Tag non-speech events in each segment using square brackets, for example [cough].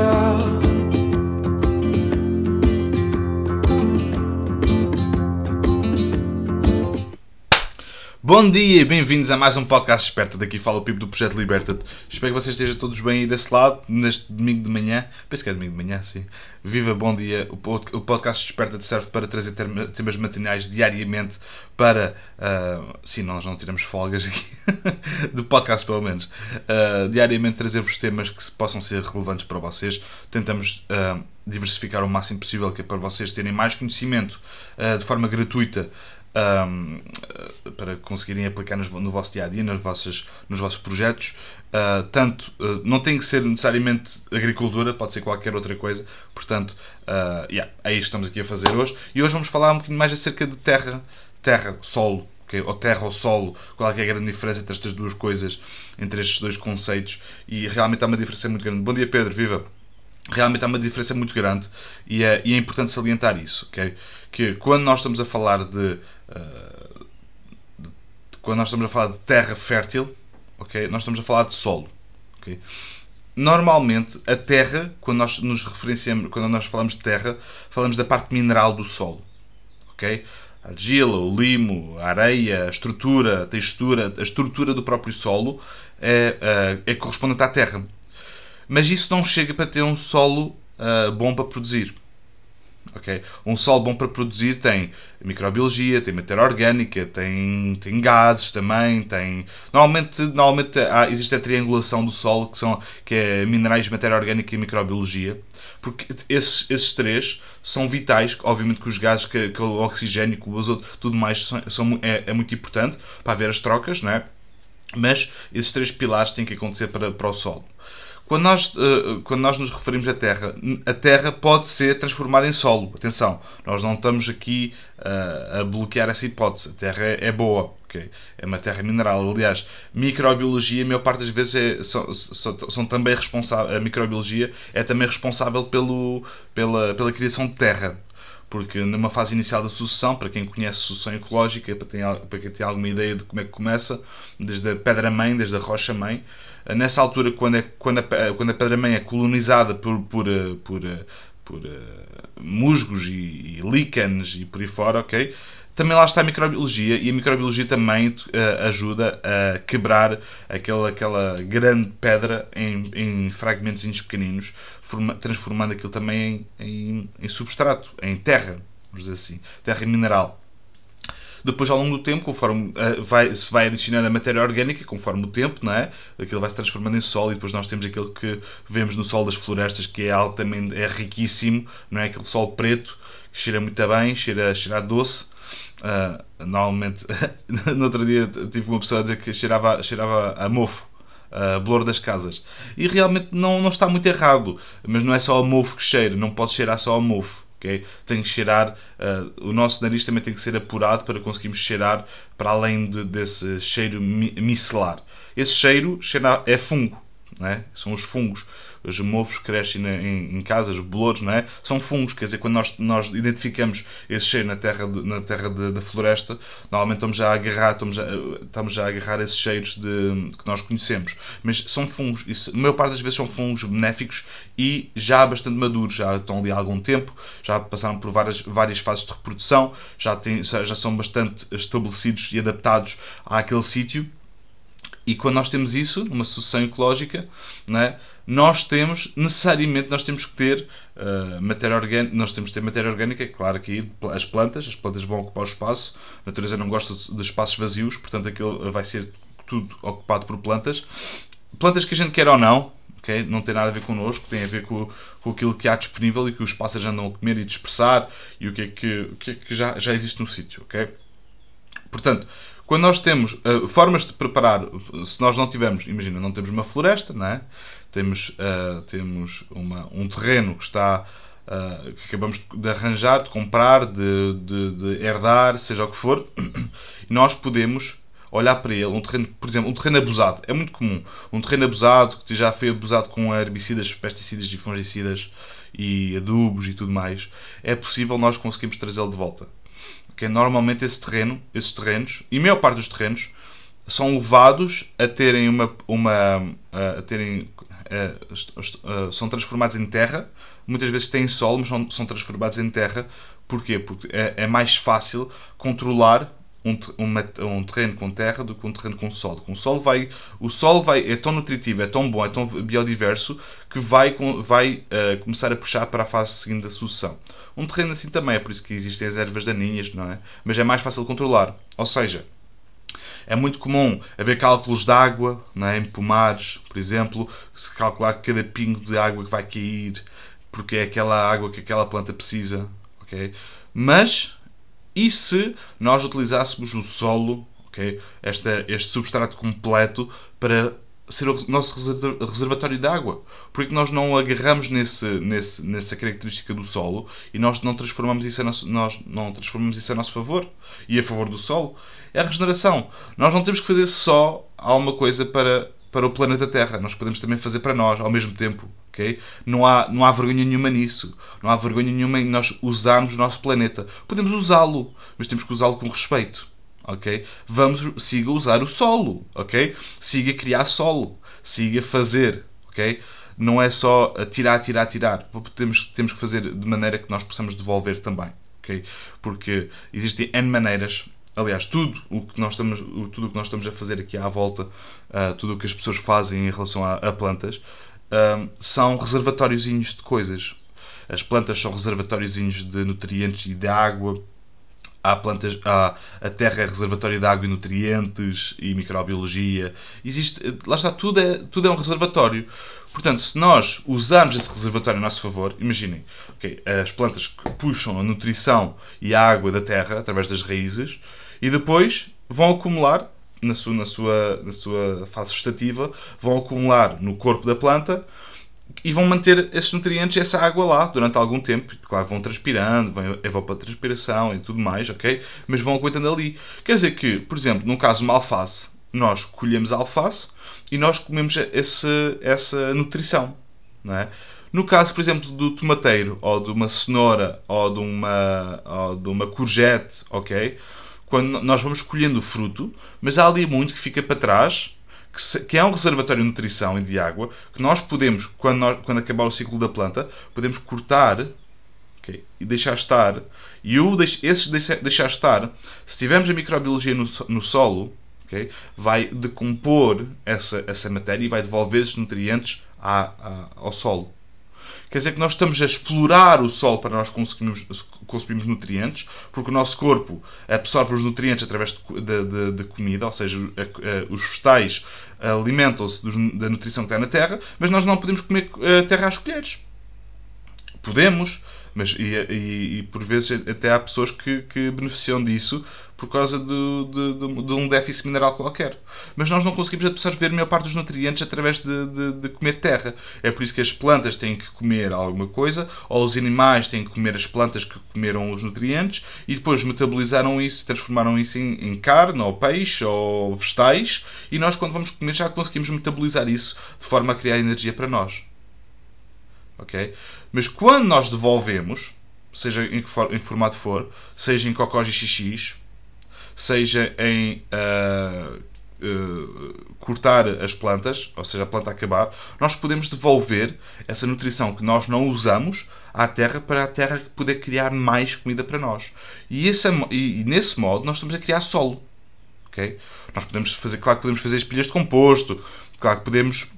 dia. Bom dia e bem-vindos a mais um podcast Esperta. Daqui fala o Pipo do Projeto Liberta-te. Espero que vocês estejam todos bem aí desse lado, neste domingo de manhã. Penso que é domingo de manhã, sim. Viva, bom dia. O podcast Esperta-te serve para trazer temas matinais diariamente para. Uh, sim, nós não tiramos folgas aqui, [laughs] do podcast pelo menos. Uh, diariamente trazer-vos temas que possam ser relevantes para vocês. Tentamos. Uh, diversificar o máximo possível, que é para vocês terem mais conhecimento de forma gratuita um, para conseguirem aplicar no vosso dia a dia, nos vossos, nos vossos projetos. Uh, tanto, uh, não tem que ser necessariamente agricultura, pode ser qualquer outra coisa. Portanto, uh, yeah, é isto que estamos aqui a fazer hoje. E hoje vamos falar um bocadinho mais acerca de terra, terra, solo. Okay? Ou terra ou solo, qual é, é a grande diferença entre estas duas coisas, entre estes dois conceitos, e realmente há uma diferença muito grande. Bom dia, Pedro, viva! Realmente há uma diferença muito grande e é, e é importante salientar isso? Que quando nós estamos a falar de, uh, de, quando nós estamos a falar de terra fértil, ok? Nós estamos a falar de solo? Normalmente a terra, quando nós nos referenciamos, quando nós falamos de terra, falamos da parte mineral do solo, ok? A argila, o limo, a areia, a estrutura, a textura, a estrutura do próprio solo é, é, é correspondente à terra mas isso não chega para ter um solo uh, bom para produzir. Okay? Um solo bom para produzir tem microbiologia, tem matéria orgânica, tem, tem gases também, tem. Normalmente, normalmente há, existe a triangulação do solo, que, são, que é minerais, matéria orgânica e microbiologia, porque esses, esses três são vitais. Obviamente que os gases, que, que o oxigênio, o azoto, tudo mais são, são é, é, muito importante para haver as trocas, não é? mas esses três pilares têm que acontecer para, para o solo. Quando nós, uh, quando nós nos referimos à Terra, a Terra pode ser transformada em solo. Atenção, nós não estamos aqui uh, a bloquear essa hipótese. A Terra é, é, boa, okay? é uma terra mineral. Aliás, microbiologia, a maior parte das vezes, é, são, são, são, também responsáveis. A microbiologia é também responsável pelo, pela, pela criação de terra porque numa fase inicial da sucessão, para quem conhece sucessão ecológica, para, ter, para quem tem alguma ideia de como é que começa, desde a pedra-mãe, desde a rocha-mãe, nessa altura, quando, é, quando, a, quando a pedra-mãe é colonizada por, por, eh, por, eh, por, eh, musgos e, e e por aí fora, ok? Também lá está a microbiologia e a microbiologia também uh, ajuda a quebrar aquela, aquela grande pedra em, em fragmentos pequeninos, forma, transformando aquilo também em, em, em substrato, em terra, vamos dizer assim, terra mineral. Depois, ao longo do tempo, conforme uh, vai, se vai adicionando a matéria orgânica, conforme o tempo, não é? Aquilo vai se transformando em sol e depois nós temos aquilo que vemos no sol das florestas, que é altamente, é riquíssimo, não é? Aquele sol preto, que cheira muito bem, cheira, cheira doce. Uh, normalmente, [laughs] no outro dia tive uma pessoa a dizer que cheirava, cheirava a mofo. Uh, blor das casas. E realmente não, não está muito errado, mas não é só a mofo que cheira, não pode cheirar só a mofo. Okay? Tem que cheirar, uh, o nosso nariz também tem que ser apurado para conseguirmos cheirar para além de, desse cheiro micelar. Esse cheiro cheira, é fungo, é? são os fungos os mofos crescem em, em casas, bolores, não é? São fungos, quer dizer, quando nós, nós identificamos esse cheiro na terra, de, na terra da floresta, normalmente estamos a agarrar, estamos já, estamos a agarrar esses cheiros de, que nós conhecemos. Mas são fungos, isso, a maior parte das vezes são fungos benéficos e já bastante maduros, já estão ali há algum tempo, já passaram por várias, várias fases de reprodução, já, têm, já são bastante estabelecidos e adaptados àquele sítio e quando nós temos isso, numa sucessão ecológica, né, nós temos, necessariamente, nós temos que ter uh, matéria orgânica, nós temos que ter matéria orgânica, claro que as plantas, as plantas vão ocupar o espaço, a natureza não gosta de espaços vazios, portanto aquilo vai ser tudo ocupado por plantas. Plantas que a gente quer ou não, okay? não tem nada a ver connosco, tem a ver com, com aquilo que há disponível e que os pássaros andam a comer e dispersar e o que é que, o que, é que já, já existe no sítio. ok? Portanto, quando nós temos uh, formas de preparar, se nós não tivermos, imagina, não temos uma floresta, não é? temos, uh, temos uma, um terreno que está uh, que acabamos de arranjar, de comprar, de, de, de herdar, seja o que for, [coughs] nós podemos olhar para ele, um terreno, por exemplo, um terreno abusado, é muito comum, um terreno abusado que já foi abusado com herbicidas, pesticidas e fungicidas e adubos e tudo mais, é possível nós conseguirmos trazê-lo de volta que é normalmente esse terreno, esses terrenos, e a maior parte dos terrenos, são levados a terem uma, uma a terem uh, são transformados em terra, muitas vezes têm sol, mas são, são transformados em terra. Porquê? Porque é, é mais fácil controlar um, um, um, terreno com terra do que um terreno com solo. Com solo vai, o solo vai, é tão nutritivo, é tão bom, é tão biodiverso que vai, vai uh, começar a puxar para a fase seguinte da sucessão. Um terreno assim também, é por isso que existem as ervas daninhas, não é? Mas é mais fácil de controlar. Ou seja, é muito comum haver cálculos de água é? em pomares, por exemplo, se calcular cada pingo de água que vai cair, porque é aquela água que aquela planta precisa. ok? Mas e se nós utilizássemos o solo, okay, este, este substrato completo, para ser o nosso reservatório de água? Porque nós não agarramos nesse, nesse, nessa característica do solo e nós não transformamos isso a nosso, nós não transformamos isso a nosso favor e a favor do solo? É a regeneração. Nós não temos que fazer só alguma coisa para, para o planeta Terra. Nós podemos também fazer para nós ao mesmo tempo. Okay? Não, há, não há vergonha nenhuma nisso. Não há vergonha nenhuma em nós usarmos o nosso planeta. Podemos usá-lo, mas temos que usá-lo com respeito. Okay? Vamos, siga usar o solo. Okay? Siga criar solo. Siga fazer. Okay? Não é só tirar, tirar, tirar. Temos, temos que fazer de maneira que nós possamos devolver também. Okay? Porque existem N maneiras aliás, tudo o que nós estamos, tudo o que nós estamos a fazer aqui à volta, uh, tudo o que as pessoas fazem em relação a, a plantas, são reservatóriozinhos de coisas. As plantas são reservatóriozinhos de nutrientes e de água. Há plantas, há, a terra é reservatório de água e nutrientes e microbiologia. Existe, lá está, tudo é, tudo é um reservatório. Portanto, se nós usarmos esse reservatório a nosso favor, imaginem, okay, as plantas que puxam a nutrição e a água da terra através das raízes e depois vão acumular na sua, na sua, na sua fase vegetativa, vão acumular no corpo da planta e vão manter esses nutrientes essa água lá durante algum tempo. Claro, vão transpirando, vão evapotranspiração e tudo mais, ok? Mas vão aguentando ali. Quer dizer que, por exemplo, no caso de uma alface, nós colhemos a alface e nós comemos esse, essa nutrição, não é? No caso, por exemplo, do tomateiro, ou de uma cenoura, ou de uma, ou de uma courgette, ok? Quando nós vamos colhendo o fruto, mas há ali muito que fica para trás, que, se, que é um reservatório de nutrição e de água, que nós podemos, quando, nós, quando acabar o ciclo da planta, podemos cortar okay, e deixar estar. E o, esses deixar, deixar estar, se tivermos a microbiologia no, no solo, okay, vai decompor essa, essa matéria e vai devolver esses nutrientes à, à, ao solo. Quer dizer que nós estamos a explorar o sol para nós conseguirmos, consumirmos nutrientes, porque o nosso corpo absorve os nutrientes através de comida, ou seja, a, a, os vegetais alimentam-se da nutrição que está na terra, mas nós não podemos comer a terra às colheres. Podemos, mas, e, e, e, por vezes até há pessoas que, que beneficiam disso por causa de, de, de, de, um déficit mineral qualquer. Mas nós não conseguimos absorver a maior parte dos nutrientes através de, comer terra. É por isso que as plantas têm que comer alguma coisa, ou os animais têm que comer as plantas que comeram os nutrientes e depois metabolizaram isso, transformaram isso em, em carne, ou peixe, ou vegetais, e nós, quando vamos comer, já conseguimos metabolizar isso de forma a criar energia para nós. Ok? Mas quando nós devolvemos, seja em que, for, em que formato for, seja em e xixis, seja em uh, uh, cortar as plantas, ou seja, a planta acabar, nós podemos devolver essa nutrição que nós não usamos à terra para a terra poder criar mais comida para nós. E, esse, e, e nesse modo nós estamos a criar solo. Okay? Nós podemos fazer, claro que podemos fazer espilhas de composto, claro que podemos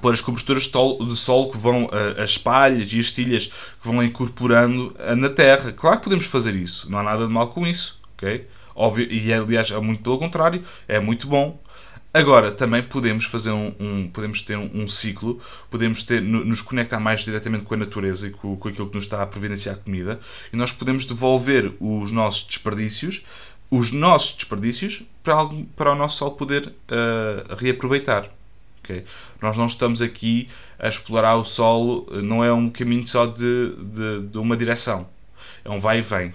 pôr as coberturas de solo que vão, as palhas e as tilhas que vão incorporando na terra. Claro que podemos fazer isso, não há nada de mal com isso, ok? Óbvio, e aliás, é muito pelo contrário, é muito bom. Agora, também podemos fazer um, um podemos ter um, um, ciclo, podemos ter, nos conectar mais diretamente com a natureza e com, com aquilo que nos está a providenciar comida, e nós podemos devolver os nossos desperdícios, os nossos desperdícios, para, algo, para o nosso sol poder uh, reaproveitar. Okay? Nós não estamos aqui a explorar o solo, não é um caminho só de, de, de uma direção, é um vai e vem.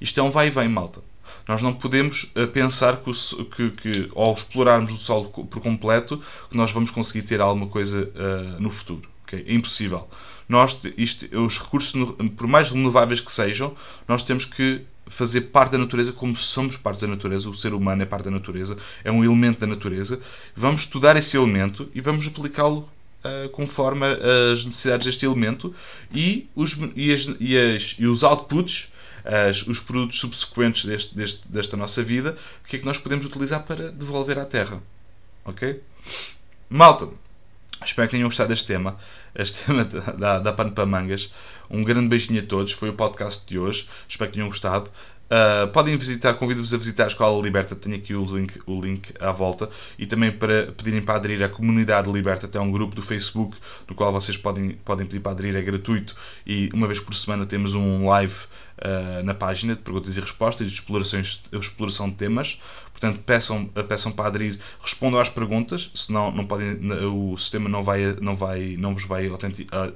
Isto é um vai e vem, malta. Nós não podemos eh, pensar que, que, que, ao explorarmos o solo por completo, que nós vamos conseguir ter alguma coisa uh, no futuro. Okay? É impossível. Nós, isto, os recursos, por mais renováveis que sejam, nós temos que fazer parte da natureza como somos parte da natureza, o ser humano é parte da natureza, é um elemento da natureza. Vamos estudar esse elemento e vamos aplicá-lo uh, conforme as necessidades deste elemento e os, e as, e as, e os outputs, as, os produtos subsequentes deste, deste, desta nossa vida, o que é que nós podemos utilizar para devolver à Terra. Ok? Malta, espero que tenham gostado deste tema. Este [laughs] tema dá, dá pano para mangas. Um grande beijinho a todos. Foi o podcast de hoje. Espero que tenham gostado. Uh, podem visitar, convido-vos a visitar a Escola Liberta, tenho aqui o link, o link à volta, e também para pedirem para aderir à comunidade Liberta, até um grupo do Facebook no qual vocês podem, podem pedir para aderir, é gratuito e uma vez por semana temos um live uh, na página de perguntas e respostas e de explorações, exploração de temas. Portanto, peçam, peçam para aderir, respondam às perguntas, senão não podem, o sistema não, vai, não, vai, não vos vai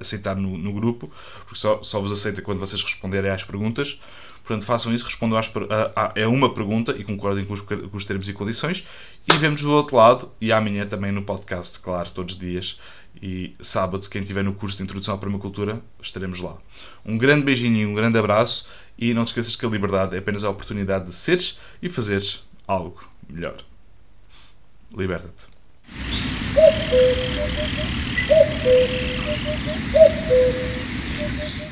aceitar no, no grupo, porque só, só vos aceita quando vocês responderem às perguntas. Portanto, façam isso, respondam às, a, a, é uma pergunta e concordem com os, com os termos e condições. E vemos do outro lado, e amanhã também no podcast, claro, todos os dias. E sábado, quem estiver no curso de Introdução à Permacultura, estaremos lá. Um grande beijinho um grande abraço. E não te esqueças que a liberdade é apenas a oportunidade de seres e fazeres algo melhor. Liberta-te. [laughs]